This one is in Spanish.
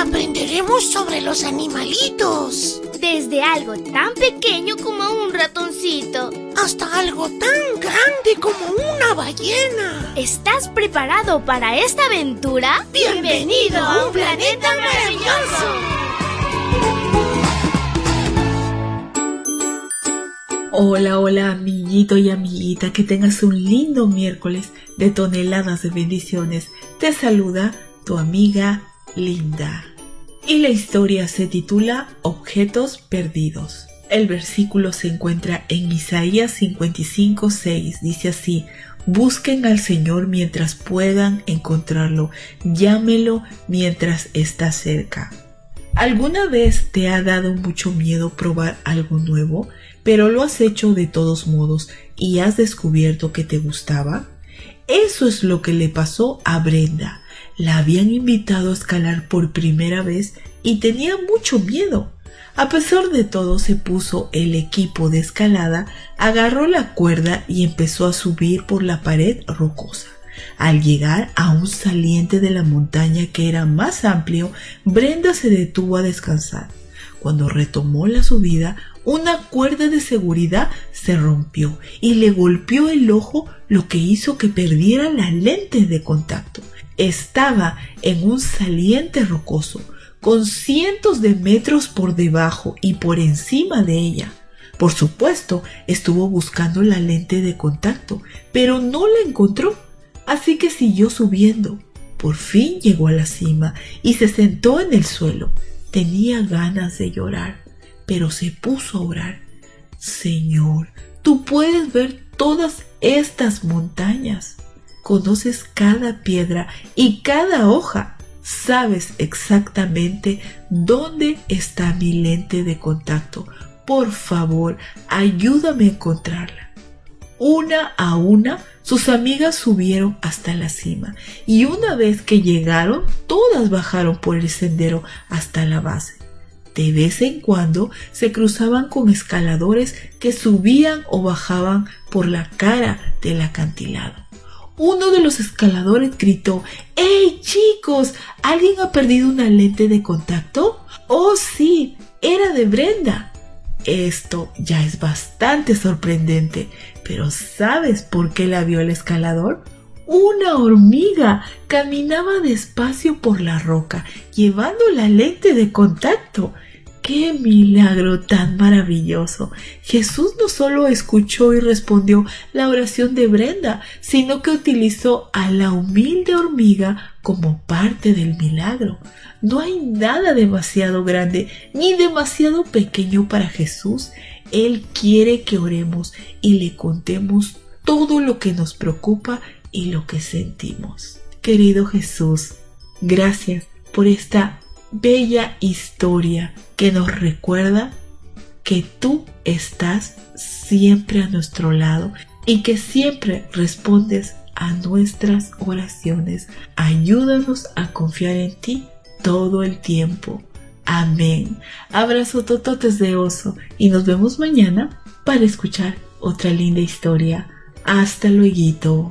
aprenderemos sobre los animalitos. Desde algo tan pequeño como un ratoncito. Hasta algo tan grande como una ballena. ¿Estás preparado para esta aventura? Bienvenido a un planeta maravilloso. Hola, hola amiguito y amiguita, que tengas un lindo miércoles de toneladas de bendiciones. Te saluda tu amiga Linda. Y la historia se titula Objetos Perdidos. El versículo se encuentra en Isaías 55, 6. Dice así, Busquen al Señor mientras puedan encontrarlo, llámelo mientras está cerca. ¿Alguna vez te ha dado mucho miedo probar algo nuevo, pero lo has hecho de todos modos y has descubierto que te gustaba? Eso es lo que le pasó a Brenda. La habían invitado a escalar por primera vez y tenía mucho miedo. A pesar de todo se puso el equipo de escalada, agarró la cuerda y empezó a subir por la pared rocosa. Al llegar a un saliente de la montaña que era más amplio, Brenda se detuvo a descansar. Cuando retomó la subida, una cuerda de seguridad se rompió y le golpeó el ojo, lo que hizo que perdiera la lente de contacto. Estaba en un saliente rocoso, con cientos de metros por debajo y por encima de ella. Por supuesto, estuvo buscando la lente de contacto, pero no la encontró, así que siguió subiendo. Por fin llegó a la cima y se sentó en el suelo. Tenía ganas de llorar, pero se puso a orar. Señor, tú puedes ver todas estas montañas. Conoces cada piedra y cada hoja sabes exactamente dónde está mi lente de contacto. Por favor, ayúdame a encontrarla. Una a una, sus amigas subieron hasta la cima y una vez que llegaron, todas bajaron por el sendero hasta la base. De vez en cuando se cruzaban con escaladores que subían o bajaban por la cara del acantilado uno de los escaladores gritó ¡Hey chicos! ¿Alguien ha perdido una lente de contacto? Oh sí, era de Brenda. Esto ya es bastante sorprendente, pero ¿sabes por qué la vio el escalador? Una hormiga caminaba despacio por la roca, llevando la lente de contacto. ¡Qué milagro tan maravilloso! Jesús no solo escuchó y respondió la oración de Brenda, sino que utilizó a la humilde hormiga como parte del milagro. No hay nada demasiado grande ni demasiado pequeño para Jesús. Él quiere que oremos y le contemos todo lo que nos preocupa y lo que sentimos. Querido Jesús, gracias por esta bella historia que nos recuerda que tú estás siempre a nuestro lado y que siempre respondes a nuestras oraciones. Ayúdanos a confiar en ti todo el tiempo. Amén. Abrazo tototes de oso y nos vemos mañana para escuchar otra linda historia. Hasta luego.